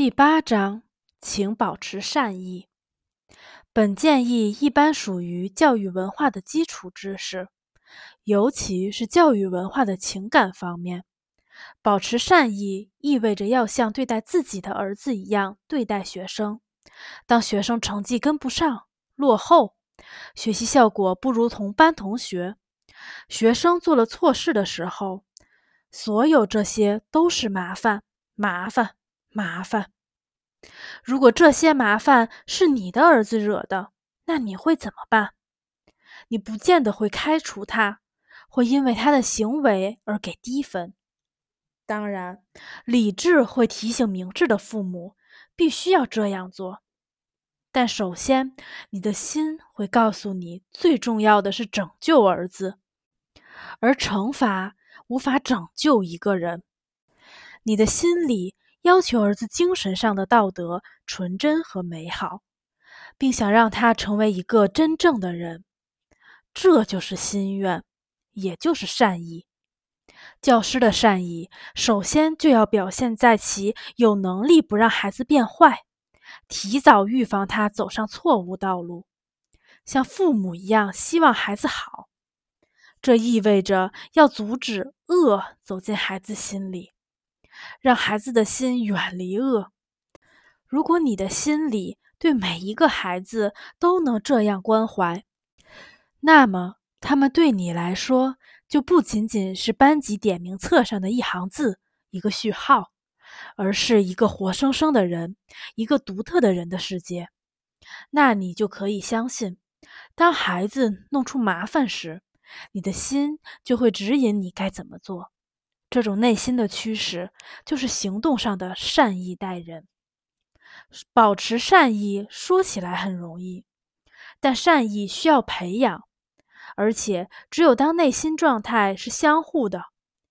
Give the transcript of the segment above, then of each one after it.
第八章，请保持善意。本建议一般属于教育文化的基础知识，尤其是教育文化的情感方面。保持善意意味着要像对待自己的儿子一样对待学生。当学生成绩跟不上、落后，学习效果不如同班同学，学生做了错事的时候，所有这些都是麻烦，麻烦，麻烦。如果这些麻烦是你的儿子惹的，那你会怎么办？你不见得会开除他，会因为他的行为而给低分。当然，理智会提醒明智的父母必须要这样做。但首先，你的心会告诉你，最重要的是拯救儿子，而惩罚无法拯救一个人。你的心里要求儿子精神上的道德纯真和美好，并想让他成为一个真正的人，这就是心愿，也就是善意。教师的善意，首先就要表现在其有能力不让孩子变坏，提早预防他走上错误道路，像父母一样希望孩子好。这意味着要阻止恶走进孩子心里，让孩子的心远离恶。如果你的心里对每一个孩子都能这样关怀，那么他们对你来说。就不仅仅是班级点名册上的一行字、一个序号，而是一个活生生的人，一个独特的人的世界。那你就可以相信，当孩子弄出麻烦时，你的心就会指引你该怎么做。这种内心的驱使，就是行动上的善意待人。保持善意说起来很容易，但善意需要培养。而且，只有当内心状态是相互的，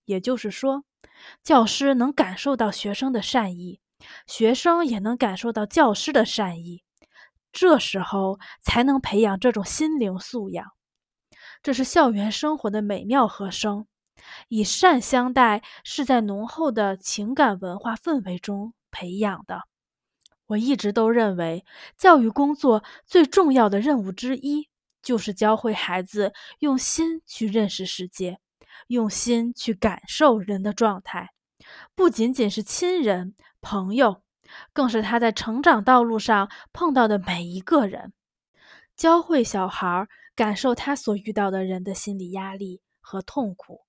也就是说，教师能感受到学生的善意，学生也能感受到教师的善意，这时候才能培养这种心灵素养。这是校园生活的美妙和声。以善相待是在浓厚的情感文化氛围中培养的。我一直都认为，教育工作最重要的任务之一。就是教会孩子用心去认识世界，用心去感受人的状态，不仅仅是亲人、朋友，更是他在成长道路上碰到的每一个人。教会小孩感受他所遇到的人的心理压力和痛苦，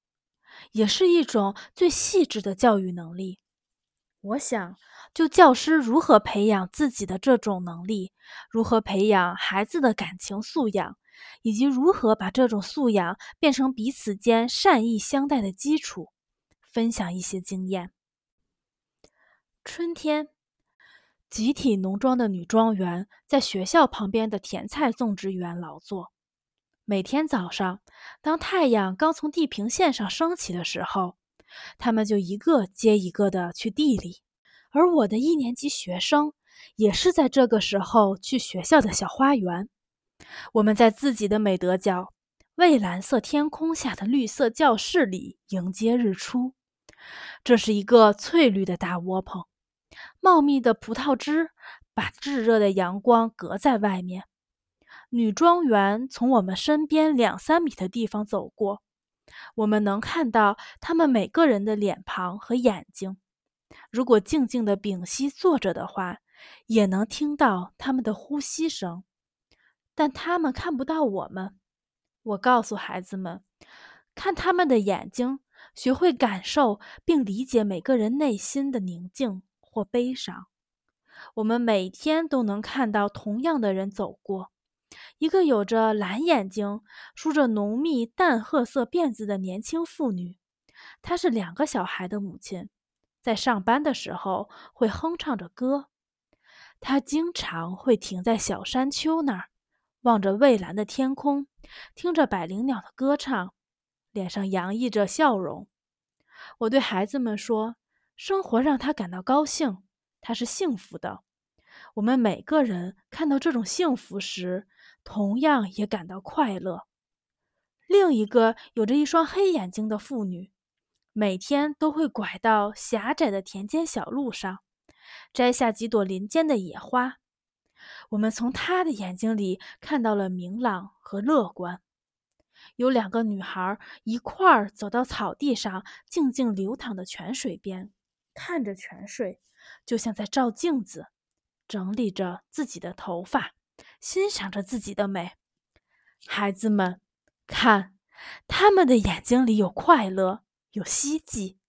也是一种最细致的教育能力。我想，就教师如何培养自己的这种能力，如何培养孩子的感情素养。以及如何把这种素养变成彼此间善意相待的基础，分享一些经验。春天，集体农庄的女庄园在学校旁边的甜菜种植园劳作。每天早上，当太阳刚从地平线上升起的时候，他们就一个接一个的去地里。而我的一年级学生也是在这个时候去学校的小花园。我们在自己的美德角、蔚蓝色天空下的绿色教室里迎接日出。这是一个翠绿的大窝棚，茂密的葡萄枝把炙热的阳光隔在外面。女庄园从我们身边两三米的地方走过，我们能看到他们每个人的脸庞和眼睛。如果静静的屏息坐着的话，也能听到他们的呼吸声。但他们看不到我们。我告诉孩子们，看他们的眼睛，学会感受并理解每个人内心的宁静或悲伤。我们每天都能看到同样的人走过：一个有着蓝眼睛、梳着浓密淡褐色辫子的年轻妇女，她是两个小孩的母亲，在上班的时候会哼唱着歌。她经常会停在小山丘那儿。望着蔚蓝的天空，听着百灵鸟的歌唱，脸上洋溢着笑容。我对孩子们说：“生活让她感到高兴，她是幸福的。我们每个人看到这种幸福时，同样也感到快乐。”另一个有着一双黑眼睛的妇女，每天都会拐到狭窄的田间小路上，摘下几朵林间的野花。我们从她的眼睛里看到了明朗和乐观。有两个女孩一块儿走到草地上静静流淌的泉水边，看着泉水，就像在照镜子，整理着自己的头发，欣赏着自己的美。孩子们，看，他们的眼睛里有快乐，有希冀。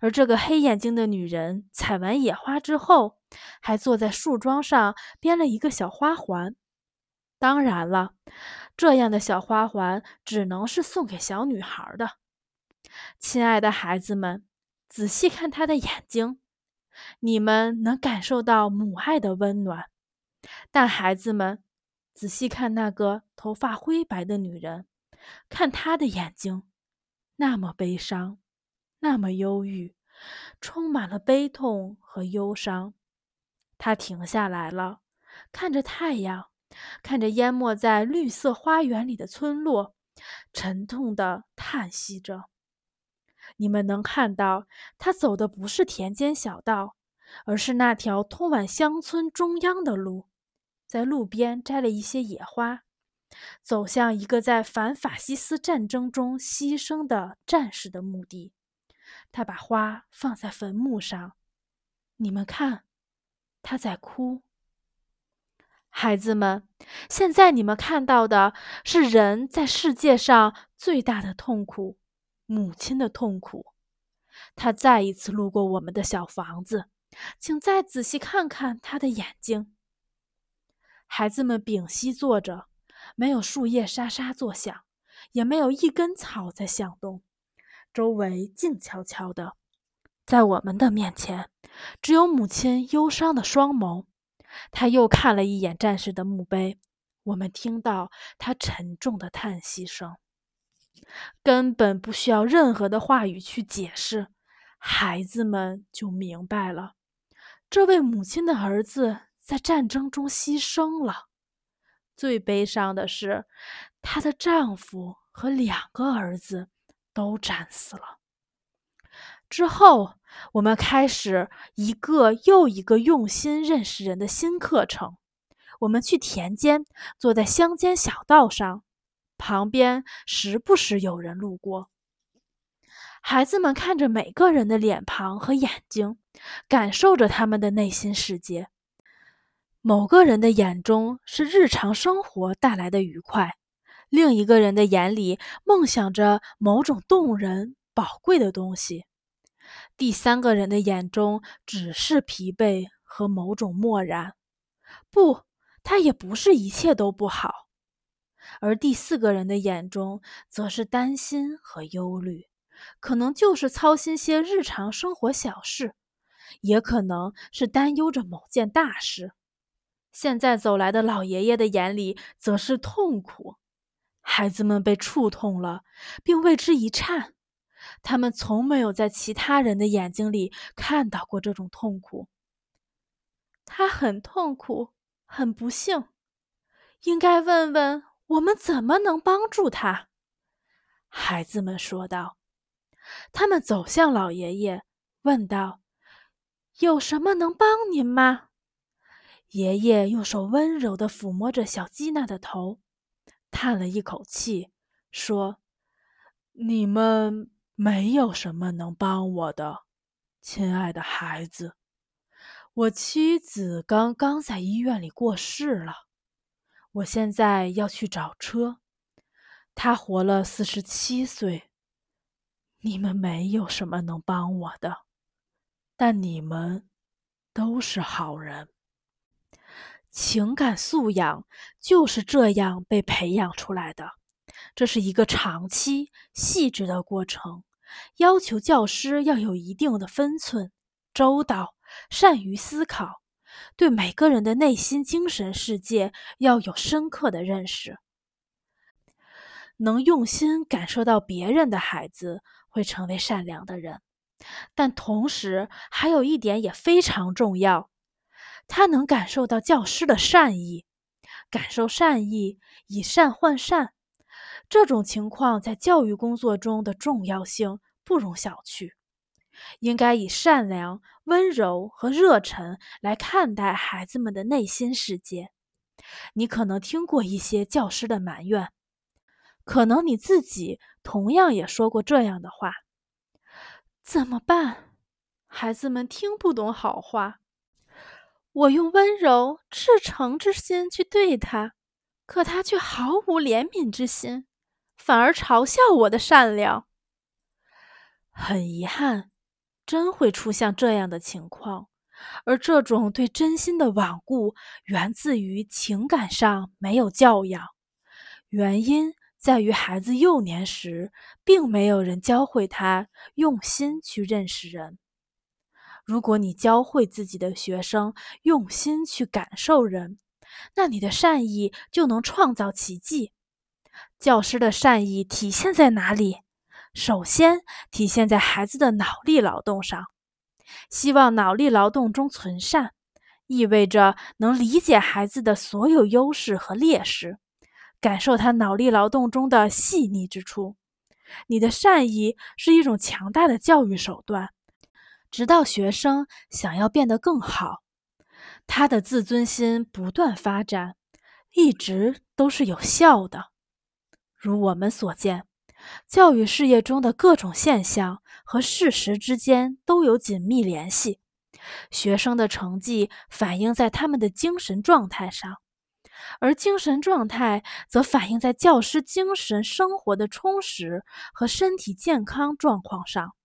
而这个黑眼睛的女人采完野花之后，还坐在树桩上编了一个小花环。当然了，这样的小花环只能是送给小女孩的。亲爱的孩子们，仔细看她的眼睛，你们能感受到母爱的温暖。但孩子们，仔细看那个头发灰白的女人，看她的眼睛，那么悲伤。那么忧郁，充满了悲痛和忧伤。他停下来了，看着太阳，看着淹没在绿色花园里的村落，沉痛地叹息着。你们能看到，他走的不是田间小道，而是那条通往乡村中央的路，在路边摘了一些野花，走向一个在反法西斯战争中牺牲的战士的墓地。他把花放在坟墓上，你们看，他在哭。孩子们，现在你们看到的是人在世界上最大的痛苦——母亲的痛苦。他再一次路过我们的小房子，请再仔细看看他的眼睛。孩子们屏息坐着，没有树叶沙沙作响，也没有一根草在响动。周围静悄悄的，在我们的面前，只有母亲忧伤的双眸。他又看了一眼战士的墓碑，我们听到他沉重的叹息声。根本不需要任何的话语去解释，孩子们就明白了：这位母亲的儿子在战争中牺牲了。最悲伤的是，她的丈夫和两个儿子。都战死了。之后，我们开始一个又一个用心认识人的新课程。我们去田间，坐在乡间小道上，旁边时不时有人路过。孩子们看着每个人的脸庞和眼睛，感受着他们的内心世界。某个人的眼中是日常生活带来的愉快。另一个人的眼里梦想着某种动人、宝贵的东西，第三个人的眼中只是疲惫和某种漠然。不，他也不是一切都不好。而第四个人的眼中则是担心和忧虑，可能就是操心些日常生活小事，也可能是担忧着某件大事。现在走来的老爷爷的眼里则是痛苦。孩子们被触痛了，并为之一颤。他们从没有在其他人的眼睛里看到过这种痛苦。他很痛苦，很不幸。应该问问我们怎么能帮助他。孩子们说道。他们走向老爷爷，问道：“有什么能帮您吗？”爷爷用手温柔地抚摸着小基娜的头。叹了一口气，说：“你们没有什么能帮我的，亲爱的孩子。我妻子刚刚在医院里过世了，我现在要去找车。她活了四十七岁。你们没有什么能帮我的，但你们都是好人。”情感素养就是这样被培养出来的，这是一个长期、细致的过程，要求教师要有一定的分寸、周到、善于思考，对每个人的内心精神世界要有深刻的认识。能用心感受到别人的孩子会成为善良的人，但同时还有一点也非常重要。他能感受到教师的善意，感受善意，以善换善，这种情况在教育工作中的重要性不容小觑。应该以善良、温柔和热忱来看待孩子们的内心世界。你可能听过一些教师的埋怨，可能你自己同样也说过这样的话：“怎么办？孩子们听不懂好话。我用温柔、赤诚之心去对他，可他却毫无怜悯之心，反而嘲笑我的善良。很遗憾。”真会出现这样的情况，而这种对真心的罔顾，源自于情感上没有教养。原因在于孩子幼年时，并没有人教会他用心去认识人。如果你教会自己的学生用心去感受人，那你的善意就能创造奇迹。教师的善意体现在哪里？首先体现在孩子的脑力劳动上，希望脑力劳动中存善，意味着能理解孩子的所有优势和劣势，感受他脑力劳动中的细腻之处。你的善意是一种强大的教育手段，直到学生想要变得更好，他的自尊心不断发展，一直都是有效的。如我们所见。教育事业中的各种现象和事实之间都有紧密联系。学生的成绩反映在他们的精神状态上，而精神状态则反映在教师精神生活的充实和身体健康状况上。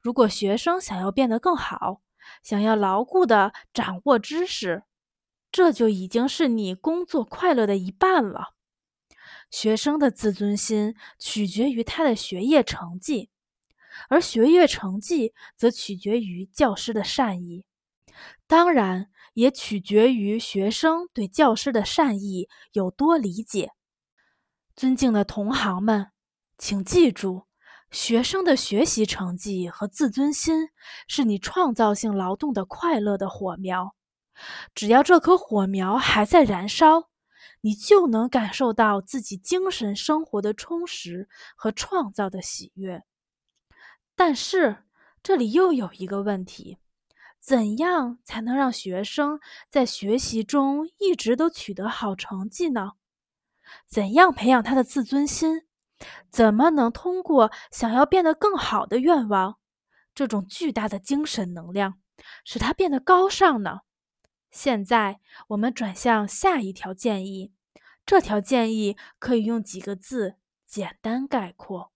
如果学生想要变得更好，想要牢固地掌握知识，这就已经是你工作快乐的一半了。学生的自尊心取决于他的学业成绩，而学业成绩则取决于教师的善意，当然也取决于学生对教师的善意有多理解。尊敬的同行们，请记住，学生的学习成绩和自尊心是你创造性劳动的快乐的火苗。只要这颗火苗还在燃烧。你就能感受到自己精神生活的充实和创造的喜悦。但是，这里又有一个问题：怎样才能让学生在学习中一直都取得好成绩呢？怎样培养他的自尊心？怎么能通过想要变得更好的愿望，这种巨大的精神能量，使它变得高尚呢？现在我们转向下一条建议，这条建议可以用几个字简单概括：